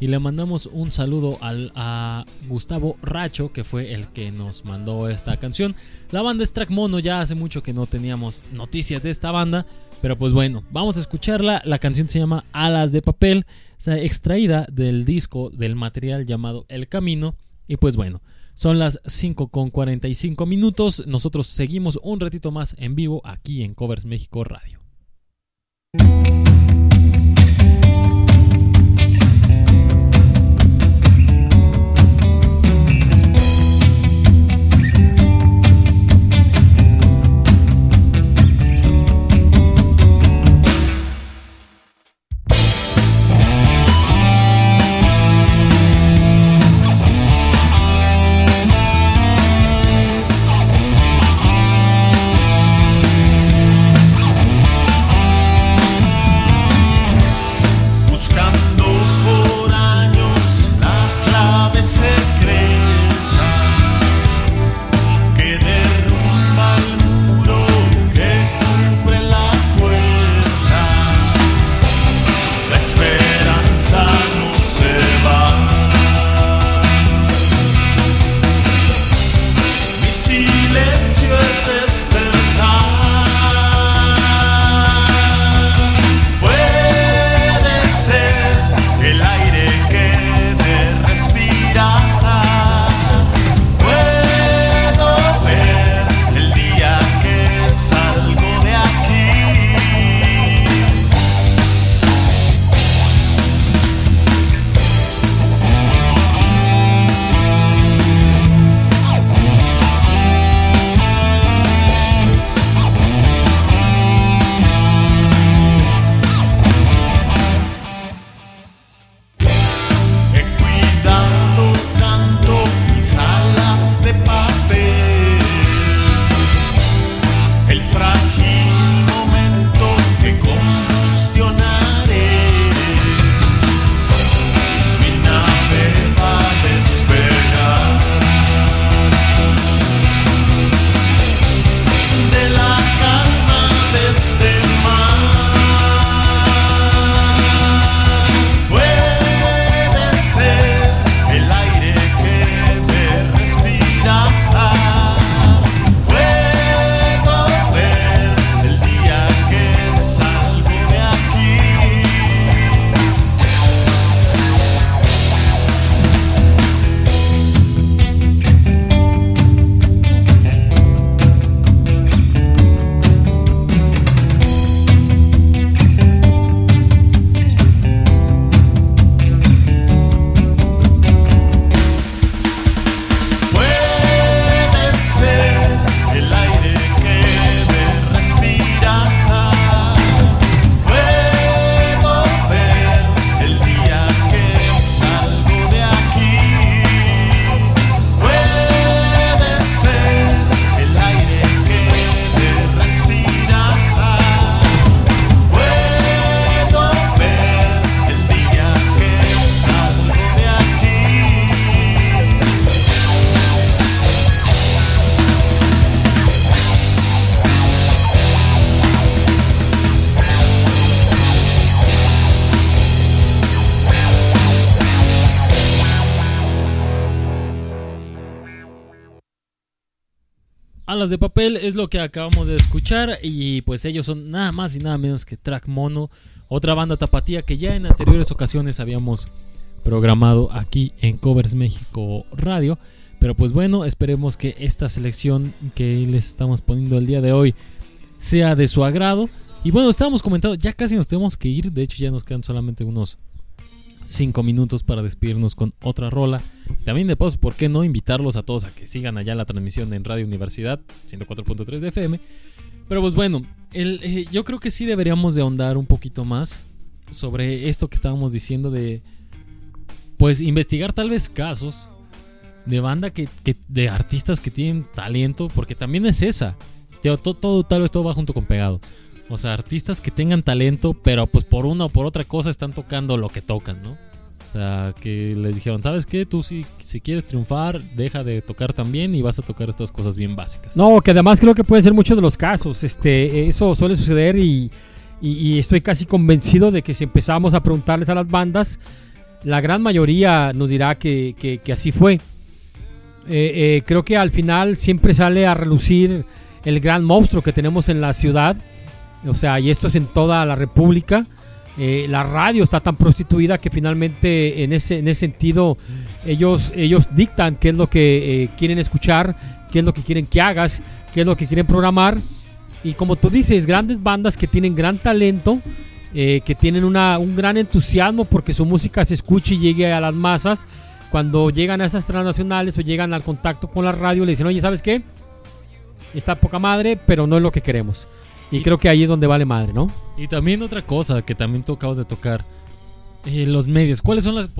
Y le mandamos un saludo al, a Gustavo Racho, que fue el que nos mandó esta canción. La banda es Track Mono, ya hace mucho que no teníamos noticias de esta banda. Pero pues bueno, vamos a escucharla. La canción se llama Alas de Papel, está extraída del disco del material llamado El Camino. Y pues bueno, son las 5 con 45 minutos. Nosotros seguimos un ratito más en vivo aquí en Covers México Radio. Alas de papel es lo que acabamos de escuchar y pues ellos son nada más y nada menos que Track Mono, otra banda tapatía que ya en anteriores ocasiones habíamos programado aquí en Covers México Radio. Pero pues bueno, esperemos que esta selección que les estamos poniendo el día de hoy sea de su agrado. Y bueno, estábamos comentando, ya casi nos tenemos que ir, de hecho ya nos quedan solamente unos 5 minutos para despedirnos con otra rola. También de paso, ¿por qué no invitarlos a todos a que sigan allá la transmisión en Radio Universidad 104.3 de FM? Pero pues bueno, eh, yo creo que sí deberíamos de ahondar un poquito más sobre esto que estábamos diciendo de, pues investigar tal vez casos de banda que, que- de artistas que tienen talento, porque también es esa. Todo, todo- tal vez todo va junto con pegado. O sea, artistas que tengan talento, pero pues por una o por otra cosa están tocando lo que tocan, ¿no? O sea, que les dijeron, ¿sabes qué? Tú si, si quieres triunfar, deja de tocar también y vas a tocar estas cosas bien básicas. No, que además creo que pueden ser muchos de los casos. Este, eso suele suceder y, estoy casi convencido de que si empezamos a preguntarles a las bandas, la gran mayoría nos dirá que así fue. Eh, eh, creo que al final siempre sale a relucir el gran monstruo que tenemos en la ciudad. O sea, y esto es en toda la República. Eh, la radio está tan prostituida que finalmente en ese, en ese sentido ellos, ellos dictan qué es lo que eh, quieren escuchar, qué es lo que quieren que hagas, qué es lo que quieren programar. Y como tú dices, grandes bandas que tienen gran talento, eh, que tienen una, un gran entusiasmo porque su música se escuche y llegue a las masas. Cuando llegan a esas transnacionales o llegan al contacto con la radio, le dicen, oye, ¿sabes qué? Está poca madre, pero no es lo que queremos. Y, Y- creo que ahí es donde vale madre, ¿no? Y también otra cosa que también tú acabas de tocar, eh, los medios. ¿Cuáles son las...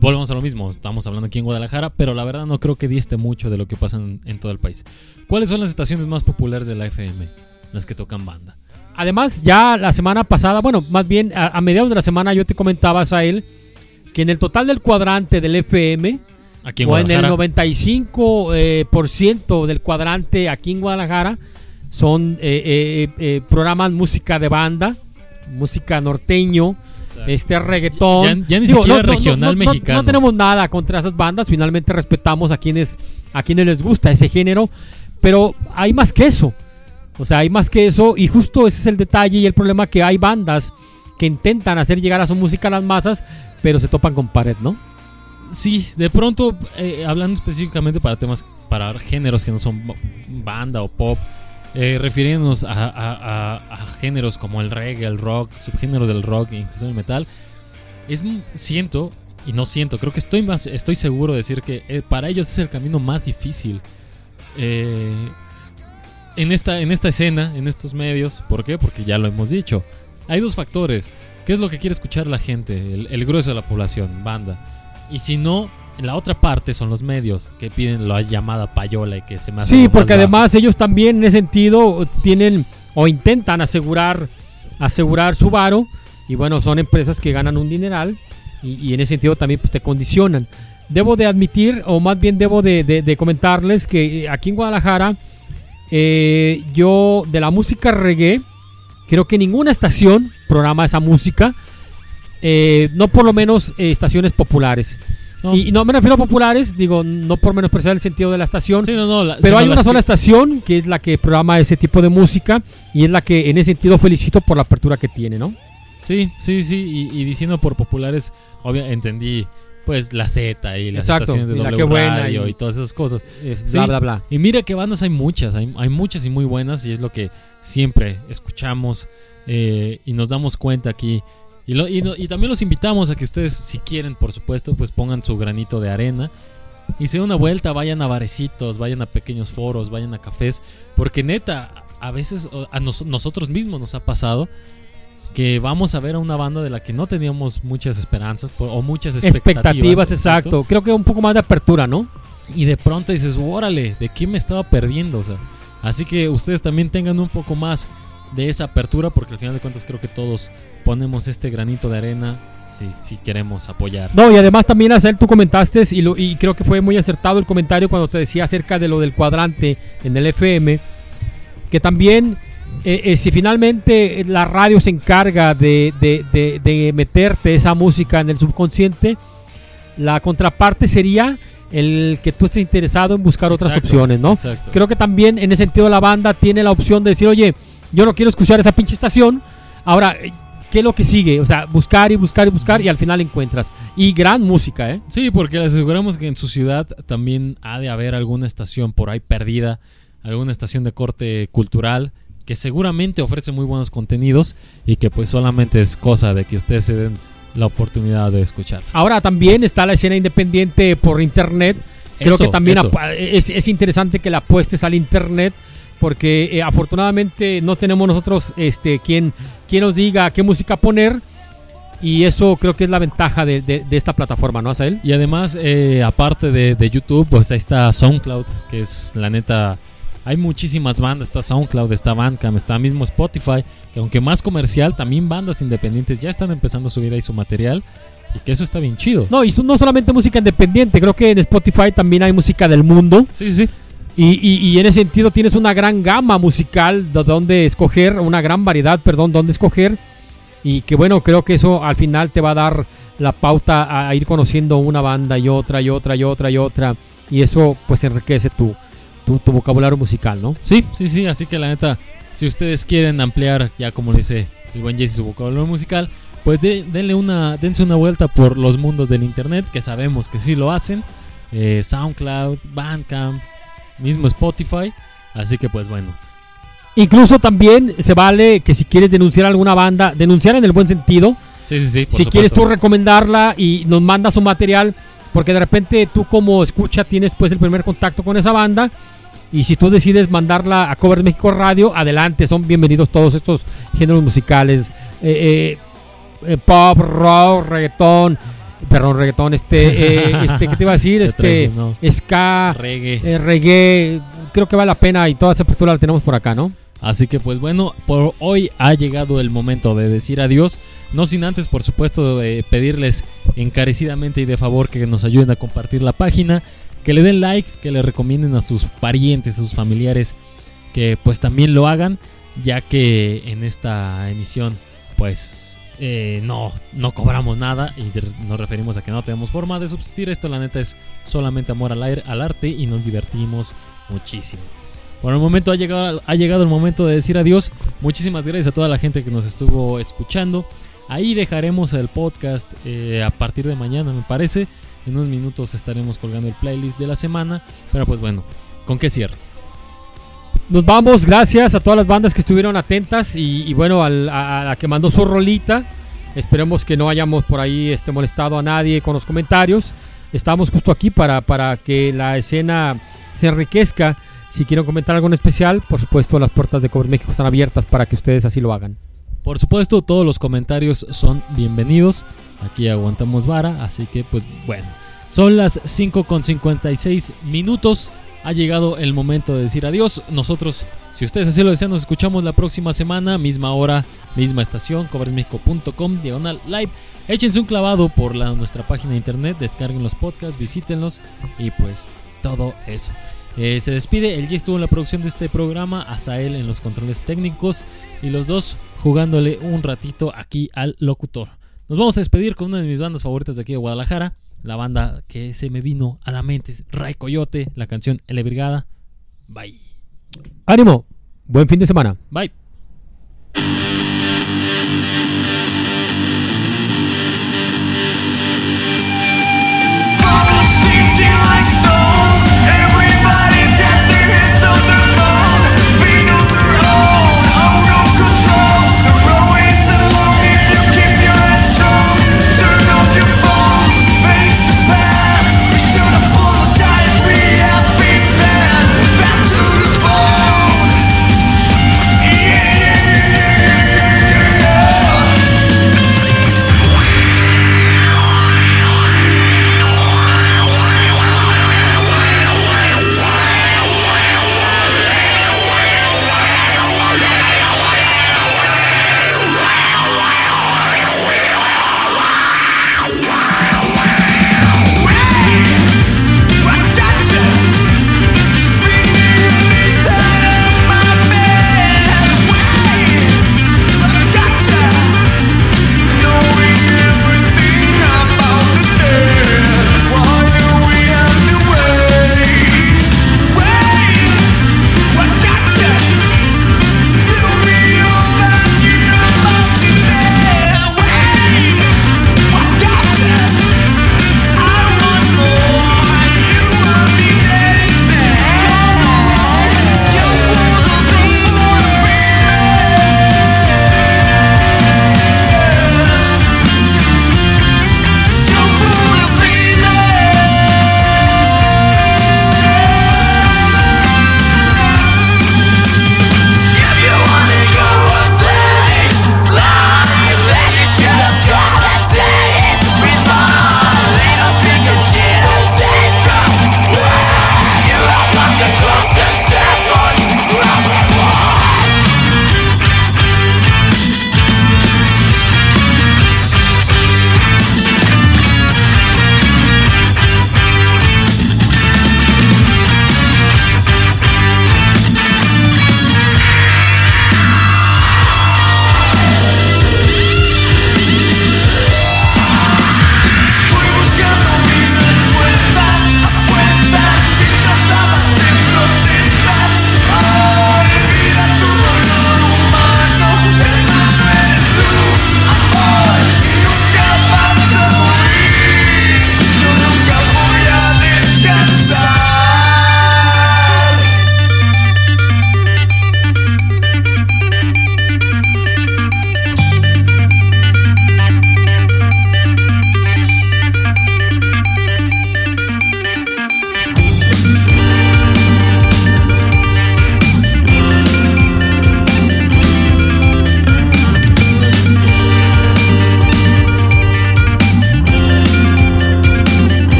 Volvemos a lo mismo, estamos hablando aquí en Guadalajara, pero la verdad no creo que diste mucho de lo que pasa en, en todo el país. ¿Cuáles son las estaciones más populares de la FM? Las que tocan banda. Además, ya la semana pasada, bueno, más bien a, a mediados de la semana yo te comentaba, él que en el total del cuadrante del FM, Aquí en o en el Guadalajara. 95% eh, por ciento del cuadrante aquí en Guadalajara, son eh, eh, eh, programas música de banda, música norteño, este reggaetón. Ya- ya ni siquiera regional mexicano. No, tenemos nada contra esas bandas, finalmente respetamos a quienes, a quienes les gusta ese género, pero hay más que eso. O sea, hay más que eso y justo ese es el detalle y el problema que hay bandas que intentan hacer llegar a su música a las masas, pero se topan con pared, ¿no? Sí, de pronto, eh, hablando específicamente para temas, para géneros que no son banda o pop, eh, refiriéndonos a, a- a- a géneros como el reggae, el rock, subgéneros del rock e incluso el metal, es siento, y no siento, creo que estoy más, estoy seguro de decir que eh, para ellos es el camino más difícil. eh, en esta, en esta escena, en estos medios, ¿por qué? Porque ya lo hemos dicho. Hay dos factores. ¿Qué es lo que quiere escuchar la gente? El, el grueso de la población, banda. Y si no, en la otra parte son los medios que piden la llamada payola y que se me hace Sí, porque bajo. además ellos también en ese sentido tienen o intentan asegurar asegurar su varo y bueno, son empresas que ganan un dineral y, y en ese sentido también pues, te condicionan. Debo de admitir, o más bien debo de, de- de comentarles que eh, aquí en Guadalajara eh, yo de la música reggae creo que ninguna estación programa esa música, eh, no por lo menos eh, estaciones populares. No, Y no me refiero a populares, digo, no por menospreciar el sentido de la estación, sí, no, no, la- pero hay una sola que- estación que es la que programa ese tipo de música y es la que en ese sentido felicito por la apertura que tiene, ¿no? Sí, sí, sí. Y, y diciendo por populares, obvio, entendí pues la Z y las Exacto, estaciones de doble Buena y- y... todas esas cosas. Es Sí. bla, bla, bla. Y mira que bandas hay muchas, hay, hay muchas y muy buenas y es lo que siempre escuchamos eh, y nos damos cuenta aquí. Y, lo- y, no- y también los invitamos a que ustedes, si quieren, por supuesto, pues pongan su granito de arena y se den una vuelta, vayan a barecitos, vayan a pequeños foros, vayan a cafés, porque neta, a veces a nos- nosotros mismos nos ha pasado que vamos a ver a una banda de la que no teníamos muchas esperanzas o muchas expectativas. Expectativas, exacto. Creo que un poco más de apertura, ¿no? Y de pronto dices, órale, ¿de qué me estaba perdiendo? O sea, así que ustedes también tengan un poco más de esa apertura, porque al final de cuentas creo que todos ponemos este granito de arena si, si queremos apoyar. No, y además también, Azel, tú comentaste, y, lo- y creo que fue muy acertado el comentario cuando te decía acerca de lo del cuadrante en el FM, que también, eh, eh, si finalmente la radio se encarga de, de- de- de meterte esa música en el subconsciente, la contraparte sería el que tú estés interesado en buscar otras Exacto, opciones, ¿no? Exacto. Creo que también en ese sentido la banda tiene la opción de decir, oye, yo no quiero escuchar esa pinche estación. Ahora, eh, ¿qué es lo que sigue? O sea, buscar y buscar y buscar y al final encuentras. Y gran música, ¿eh? Sí, porque les aseguramos que en su ciudad también ha de haber alguna estación por ahí perdida, alguna estación de corte cultural que seguramente ofrece muy buenos contenidos y que pues solamente es cosa de que ustedes se den la oportunidad de escuchar. Ahora también está la escena independiente por internet. Creo Eso, que también es, es interesante que la apuestes al internet porque eh, afortunadamente no tenemos nosotros este quien, quien nos diga qué música poner y eso creo que es la ventaja de, de- de esta plataforma, ¿no, Asael? Y además, eh, aparte de, de YouTube, pues ahí está SoundCloud, que es la neta. Hay muchísimas bandas, está SoundCloud, está Bandcamp, está mismo Spotify, que aunque más comercial, también bandas independientes ya están empezando a subir ahí su material y que eso está bien chido. No, y no solamente música independiente, creo que en Spotify también hay música del mundo Sí, sí, sí. Y, y- en ese sentido tienes una gran gama musical de donde escoger, una gran variedad, perdón, donde escoger y que bueno, creo que eso al final te va a dar la pauta a, ir conociendo una banda y otra y otra y otra y otra y eso pues enriquece tu, tu, tu vocabulario musical, ¿no? Sí, sí, sí. Así que la neta, si ustedes quieren ampliar, ya como dice el buen Jesse, su vocabulario musical, pues de- denle una, dense una vuelta por los mundos del internet, que sabemos que sí lo hacen. Eh, SoundCloud, Bandcamp, mismo Spotify. Así que pues bueno. Incluso también se vale que si quieres denunciar alguna banda, denunciar en el buen sentido, Sí, sí, sí. por si quieres tú recomendarla y nos mandas un material, porque de repente tú como escucha tienes pues el primer contacto con esa banda y si tú decides mandarla a Covers México Radio, adelante, son bienvenidos todos estos géneros musicales, eh, eh, eh, pop, rock, reggaetón, perdón, reggaetón, este, eh, este, ¿qué te iba a decir? Este, no. ska, Reggae. eh, reggae, creo que vale la pena y toda esa apertura la tenemos por acá, ¿no? Así que pues bueno, por hoy ha llegado el momento de decir adiós. No sin antes, por supuesto, eh, pedirles encarecidamente y de favor que nos ayuden a compartir la página, que le den like, que le recomienden a sus parientes, a sus familiares, que pues también lo hagan, ya que en esta emisión pues eh, no, no cobramos nada y nos referimos a que no tenemos forma de subsistir. Esto la neta es solamente amor al, aire, al arte y nos divertimos muchísimo. Por el momento ha llegado, ha llegado el momento de decir adiós. Muchísimas gracias a toda la gente que nos estuvo escuchando. Ahí dejaremos el podcast eh, a partir de mañana, me parece. En unos minutos estaremos colgando el playlist de la semana. Pero pues bueno, ¿con qué cierras? Nos vamos, gracias a todas las bandas que estuvieron atentas y, bueno, al- a, la que mandó su rolita. Esperemos que no hayamos por ahí este, molestado a nadie con los comentarios. Estamos justo aquí para, para que la escena se enriquezca. Si quieren comentar algo en especial, por supuesto las puertas de Cover México están abiertas para que ustedes así lo hagan. Por supuesto, todos los comentarios son bienvenidos. Aquí aguantamos vara, así que pues bueno. Son las 5 con 56 minutos. Ha llegado el momento de decir adiós. Nosotros, si ustedes así lo desean, nos escuchamos la próxima semana, misma hora, misma estación, coversmexico.com, diagonal live. Échense un clavado por la, nuestra página de internet, descarguen los podcasts, visítenlos y pues todo eso. Eh, se despide, el G estuvo en la producción de este programa, Azael en los controles técnicos y los dos jugándole un ratito aquí al locutor. Nos vamos a despedir con una de mis bandas favoritas de aquí de Guadalajara, la banda que se me vino a la mente, es Ray Coyote, la canción L Brigada. Bye. Ánimo, buen fin de semana. Bye.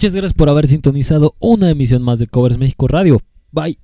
Muchas gracias por haber sintonizado una emisión más de Covers México Radio. Bye.